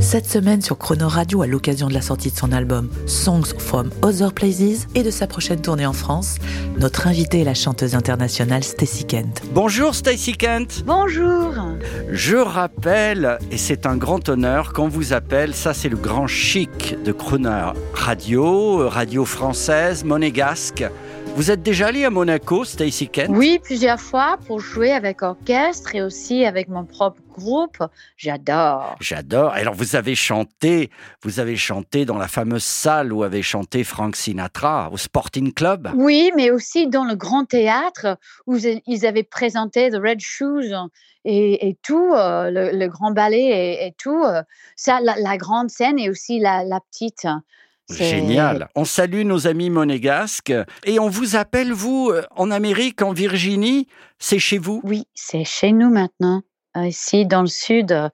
Cette semaine sur Chrono Radio, à l'occasion de la sortie de son album Songs from Other Places et de sa prochaine tournée en France, notre invitée est la chanteuse internationale Stacy Kent. Bonjour Stacy Kent. Bonjour. Je rappelle, et c'est un grand honneur qu'on vous appelle, ça c'est le grand chic de Crooner Radio, radio française, monégasque. Vous êtes déjà allé à Monaco, Stacy Kent? Oui, plusieurs fois pour jouer avec orchestre et aussi avec mon propre groupe. J'adore. J'adore. Alors vous avez chanté, vous avez chanté dans la fameuse salle où avait chanté Frank Sinatra, au Sporting Club? Oui, mais aussi dans le grand théâtre où ils avaient présenté The Red Shoes et, et tout, euh, le, le grand ballet et, et tout. euh, ça, la, la grande scène et aussi la, la petite. Génial. On salue nos amis monégasques et on vous appelle, vous, euh, en Amérique, en Virginie, c'est chez vous? Oui, c'est chez nous maintenant. Ici, dans le sud, euh,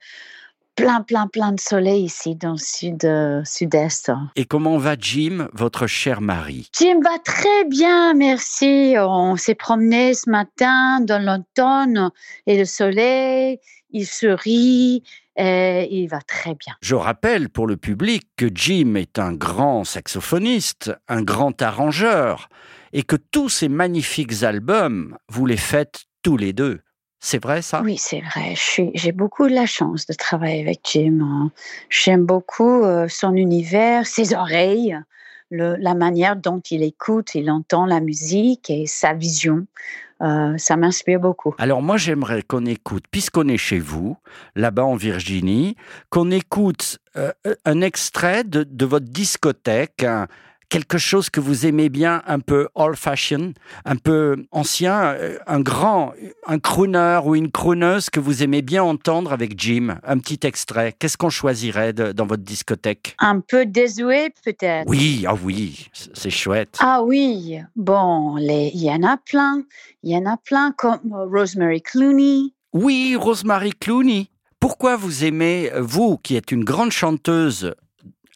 plein, plein, plein de soleil ici, dans le sud, euh, sud-est. Et comment va Jim, votre cher mari? Jim va très bien, merci. On s'est promené ce matin dans l'automne et le soleil, il sourit et il va très bien. Je rappelle pour le public que Jim est un grand saxophoniste, un grand arrangeur, et que tous ces magnifiques albums, vous les faites tous les deux. C'est vrai ça? Oui, c'est vrai. J'ai beaucoup de la chance de travailler avec Jim. hein. J'aime beaucoup euh, son univers, ses oreilles, le- la manière dont il écoute, il entend la musique et sa vision. Euh, ça m'inspire beaucoup. Alors moi j'aimerais qu'on écoute, puisqu'on est chez vous, là-bas en Virginie, qu'on écoute euh, un extrait de, de votre discothèque, un- quelque chose que vous aimez bien, un peu old-fashioned, un peu ancien, euh, un grand, un crooner ou une crooneuse que vous aimez bien entendre avec Jim. Un petit extrait. Qu'est-ce qu'on choisirait de- dans votre discothèque? Un peu désuet peut-être. Oui, ah oui, c- c'est chouette. Ah oui, bon, il y en a plein. Il y en a plein comme Rosemary Clooney. Oui, Rosemary Clooney. Pourquoi vous aimez, vous qui êtes une grande chanteuse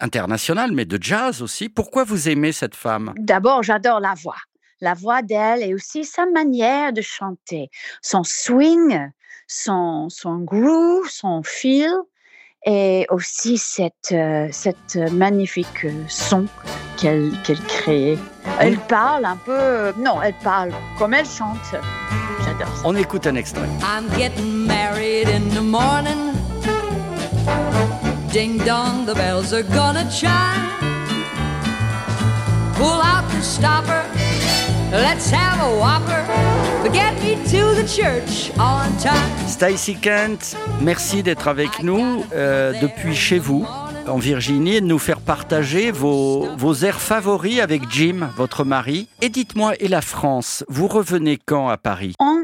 internationale, mais de jazz aussi, pourquoi vous aimez cette femme? D'abord, j'adore la voix. La voix d'elle et aussi sa manière de chanter. Son swing, son, son groove, son feel et aussi cette, euh, cette magnifique son qu'elle qu'elle crée. Elle parle un peu... Non, elle parle comme elle chante. J'adore ça. On écoute un extrait. I'm getting married in the morning. Ding dong, the bells are gonna chime. Pull out the stopper. Let's have a whopper. But get me to the church on time. Stacy Kent, merci d'être avec nous euh, depuis chez vous, en Virginie, et de nous faire partager vos, vos airs favoris avec Jim, votre mari. Et dites-moi, et la France, vous revenez quand à Paris? On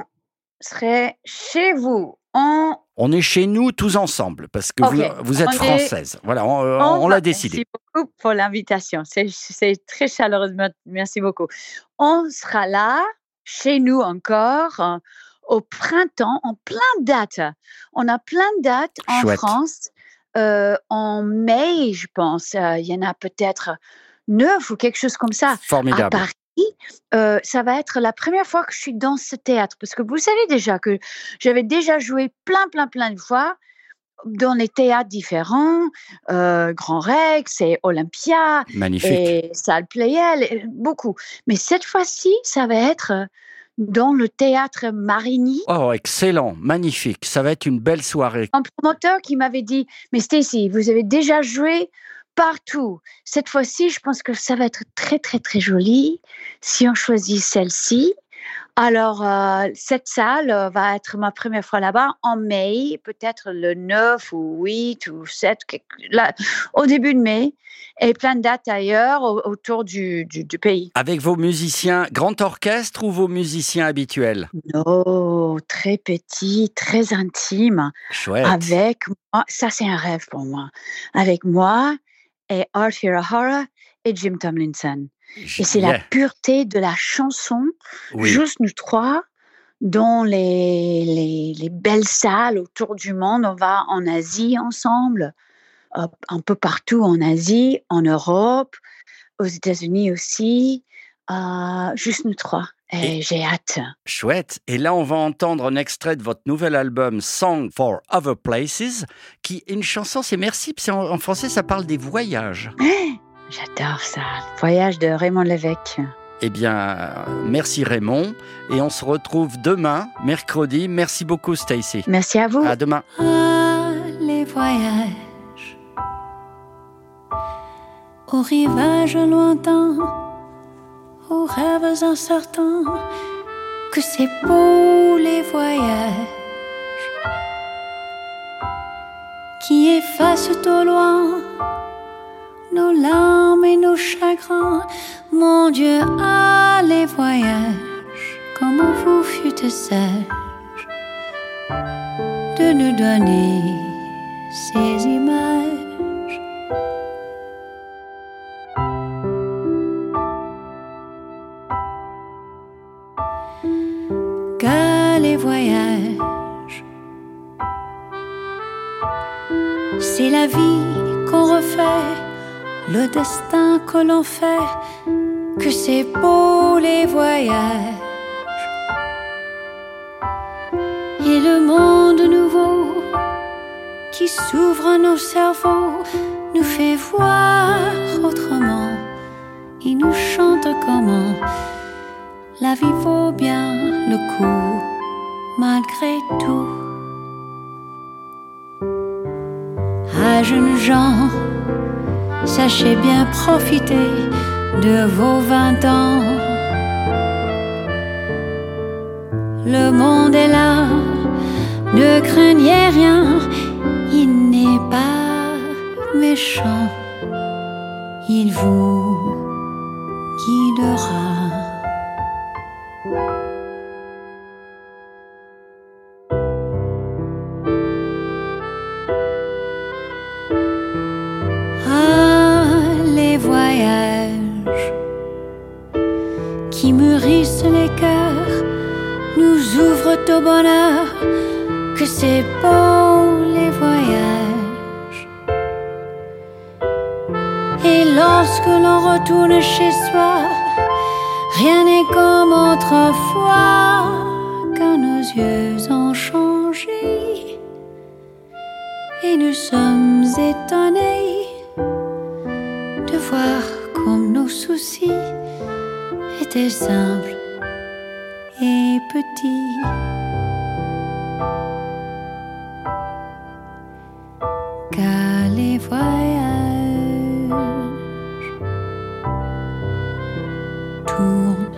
serait chez vous. On On est chez nous tous ensemble, parce que vous, vous êtes on est- française. Voilà, on, On on l'a décidé. Merci beaucoup pour l'invitation. C'est- très chaleureux. me- Merci beaucoup. On sera là, chez nous encore, euh, au printemps, en plein de dates. On a plein de dates en Chouette. France. euh, en mai, je pense. Euh, Il y en a peut-être neuf ou quelque chose comme ça. À Formidable. Paris, euh, ça va être la première fois que je suis dans ce théâtre. Parce que vous savez déjà que j'avais déjà joué plein, plein, plein de fois dans les théâtres différents, euh, Grand Rex et Olympia Magnifique. et Salle Playel, beaucoup. Mais cette fois-ci, ça va être dans le théâtre Marigny. Oh, excellent, magnifique. Ça va être une belle soirée. Un promoteur qui m'avait dit, mais Stacy, vous avez déjà joué partout. Cette fois-ci, je pense que ça va être très, très, très joli si on choisit celle-ci. Alors, euh, cette salle euh, va être ma première fois là-bas en mai, peut-être le 9 ou 8 ou 7, quelque- là, au début de mai, et plein de dates ailleurs au- autour du, du, du pays. Avec vos musiciens grand orchestre ou vos musiciens habituels? Non, très petit, très intime. Chouette. avec moi, ça c'est un rêve pour moi, avec moi et Art Hirahara et Jim Tomlinson. Et c'est la pureté de la chanson, Oui. juste nous trois, dans les, les, les belles salles autour du monde. On va en Asie ensemble, un peu partout en Asie, en Europe, aux États-Unis aussi. Euh, juste nous trois. Et, j'ai hâte. Chouette. Et là, on va entendre un extrait de votre nouvel album Song for Other Places, qui est une chanson, c'est merci, c'est en, en français, ça parle des voyages. J'adore ça. Voyage de Raymond Lévesque. Eh bien, merci Raymond. Et on se retrouve demain, mercredi. Merci beaucoup, Stacy. Merci à vous. À demain. Ah, les voyages aux rivages lointains, aux rêves incertains, que c'est beau les voyages qui effacent au loin nos larmes et nos chagrins. Mon Dieu, ah, les voyages, comment vous fûtes sage de nous donner ces images. Le destin que l'on fait, que c'est beau les voyages. et le monde nouveau qui s'ouvre à nos cerveaux nous fait voir autrement. Il nous chante comment la vie vaut bien le coup malgré tout. Ah, jeunes gens, sachez bien profiter de vos vingt ans. Le monde est là, ne craignez rien, il n'est pas méchant, il vous guidera. Qui mûrissent les cœurs nous ouvrent au bonheur, que c'est beau les voyages. Et lorsque l'on retourne chez soi, rien n'est comme autrefois, Car les voyages tournent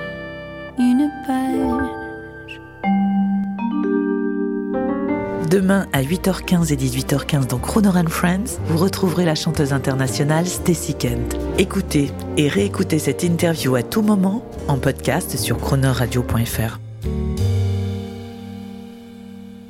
une page. Demain à 8h15 et 18h15 dans Croner and Friends, vous retrouverez la chanteuse internationale Stacy Kent. Écoutez et réécoutez cette interview à tout moment en podcast sur cronerradio.fr.